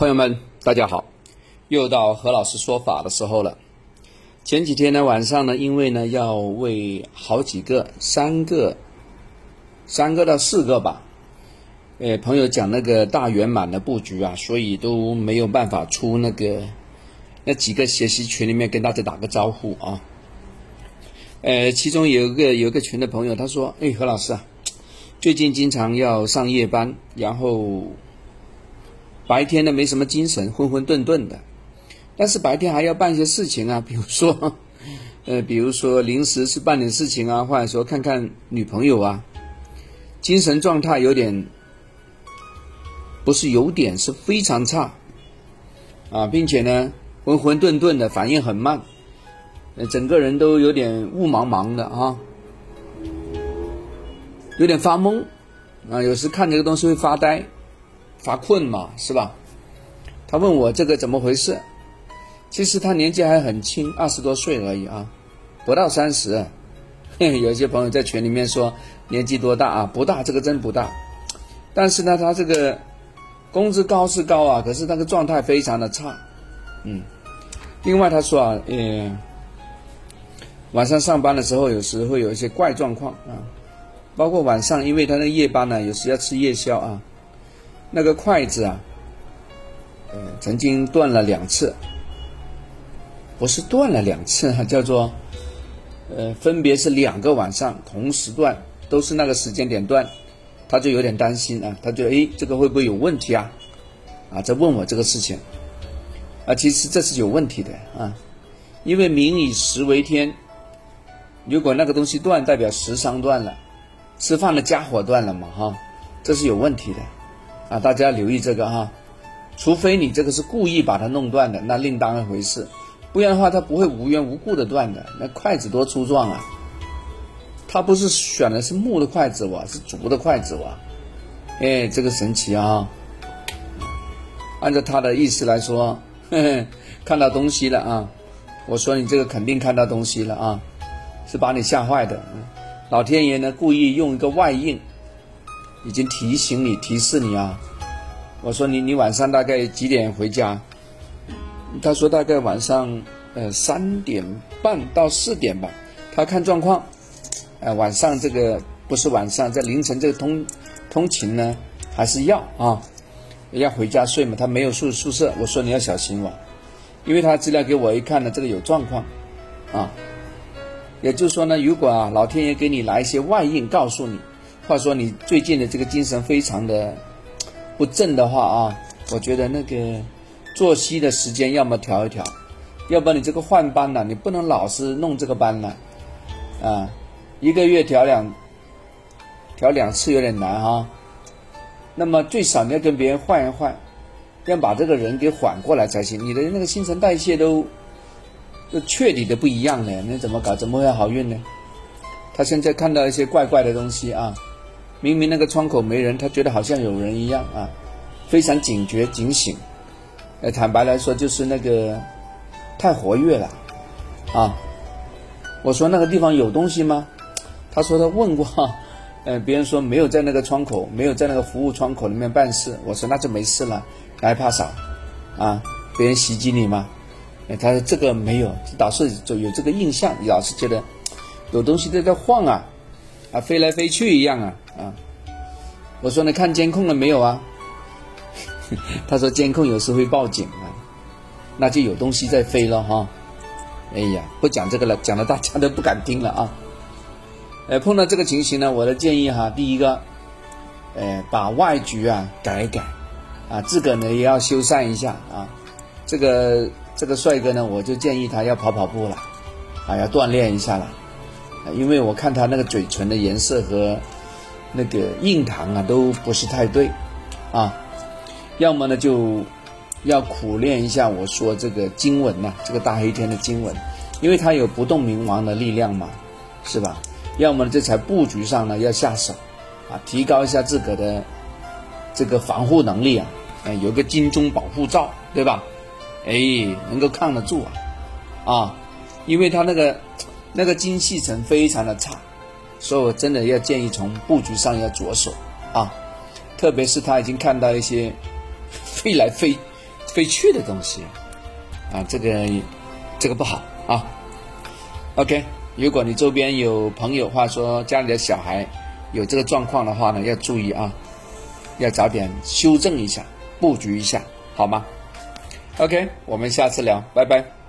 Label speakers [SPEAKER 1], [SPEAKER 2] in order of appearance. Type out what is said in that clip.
[SPEAKER 1] 朋友们，大家好，又到何老师说法的时候了。前几天呢，晚上呢，因为呢要为好几个、三个、三个到四个吧，呃，朋友讲那个大圆满的布局啊，所以都没有办法出那个那几个学习群里面跟大家打个招呼啊。呃，其中有一个有一个群的朋友，他说：“哎，何老师啊，最近经常要上夜班，然后。”白天呢没什么精神，混混沌沌的，但是白天还要办一些事情啊，比如说，呃，比如说临时是办点事情啊，或者说看看女朋友啊，精神状态有点，不是有点，是非常差，啊，并且呢混混沌沌的，反应很慢，呃，整个人都有点雾茫茫的啊，有点发懵，啊，有时看这个东西会发呆。发困嘛，是吧？他问我这个怎么回事？其实他年纪还很轻，二十多岁而已啊，不到三十。有一些朋友在群里面说年纪多大啊？不大，这个真不大。但是呢，他这个工资高是高啊，可是那个状态非常的差。嗯。另外他说啊，呃，晚上上班的时候有时会有一些怪状况啊，包括晚上，因为他那夜班呢，有时要吃夜宵啊。那个筷子啊，呃，曾经断了两次，不是断了两次哈，叫做，呃，分别是两个晚上同时断，都是那个时间点断，他就有点担心啊，他觉得哎，这个会不会有问题啊？啊，在问我这个事情，啊，其实这是有问题的啊，因为民以食为天，如果那个东西断，代表食伤断了，吃饭的家伙断了嘛哈，这是有问题的。啊，大家留意这个哈，除非你这个是故意把它弄断的，那另当一回事，不然的话，它不会无缘无故的断的。那筷子多粗壮啊！他不是选的是木的筷子哇，是竹的筷子哇，哎，这个神奇啊！按照他的意思来说，看到东西了啊！我说你这个肯定看到东西了啊，是把你吓坏的。老天爷呢，故意用一个外应。已经提醒你、提示你啊！我说你，你晚上大概几点回家？他说大概晚上呃三点半到四点吧。他看状况，呃晚上这个不是晚上，在凌晨这个通通勤呢，还是要啊，要回家睡嘛。他没有宿宿舍，我说你要小心哇，因为他资料给我一看呢，这个有状况啊。也就是说呢，如果啊老天爷给你来一些外应，告诉你。话说你最近的这个精神非常的不正的话啊，我觉得那个作息的时间要么调一调，要不然你这个换班呢，你不能老是弄这个班呢，啊，一个月调两调两次有点难哈。那么最少你要跟别人换一换，要把这个人给缓过来才行。你的那个新陈代谢都都彻底的不一样了，那怎么搞？怎么会好运呢？他现在看到一些怪怪的东西啊。明明那个窗口没人，他觉得好像有人一样啊，非常警觉警醒。呃，坦白来说，就是那个太活跃了啊。我说那个地方有东西吗？他说他问过，呃，别人说没有在那个窗口，没有在那个服务窗口里面办事。我说那就没事了，还怕啥啊？别人袭击你吗？他说这个没有，老是就有这个印象，老是觉得有东西在这晃啊。啊，飞来飞去一样啊啊！我说你看监控了没有啊？他说监控有时会报警啊，那就有东西在飞了哈。哎呀，不讲这个了，讲的大家都不敢听了啊。呃，碰到这个情形呢，我的建议哈，第一个，呃，把外局啊改一改啊，自个呢也要修缮一下啊。这个这个帅哥呢，我就建议他要跑跑步了，啊，要锻炼一下了。因为我看他那个嘴唇的颜色和那个印堂啊都不是太对，啊，要么呢就要苦练一下我说这个经文呐，这个大黑天的经文，因为它有不动明王的力量嘛，是吧？要么这才布局上呢要下手，啊，提高一下自个的这个防护能力啊，哎，有个金钟保护罩，对吧？哎，能够抗得住啊，啊，因为他那个。那个精气神非常的差，所以我真的要建议从布局上要着手啊，特别是他已经看到一些 飞来飞飞去的东西，啊，这个这个不好啊。OK，如果你周边有朋友，话说家里的小孩有这个状况的话呢，要注意啊，要早点修正一下，布局一下，好吗？OK，我们下次聊，拜拜。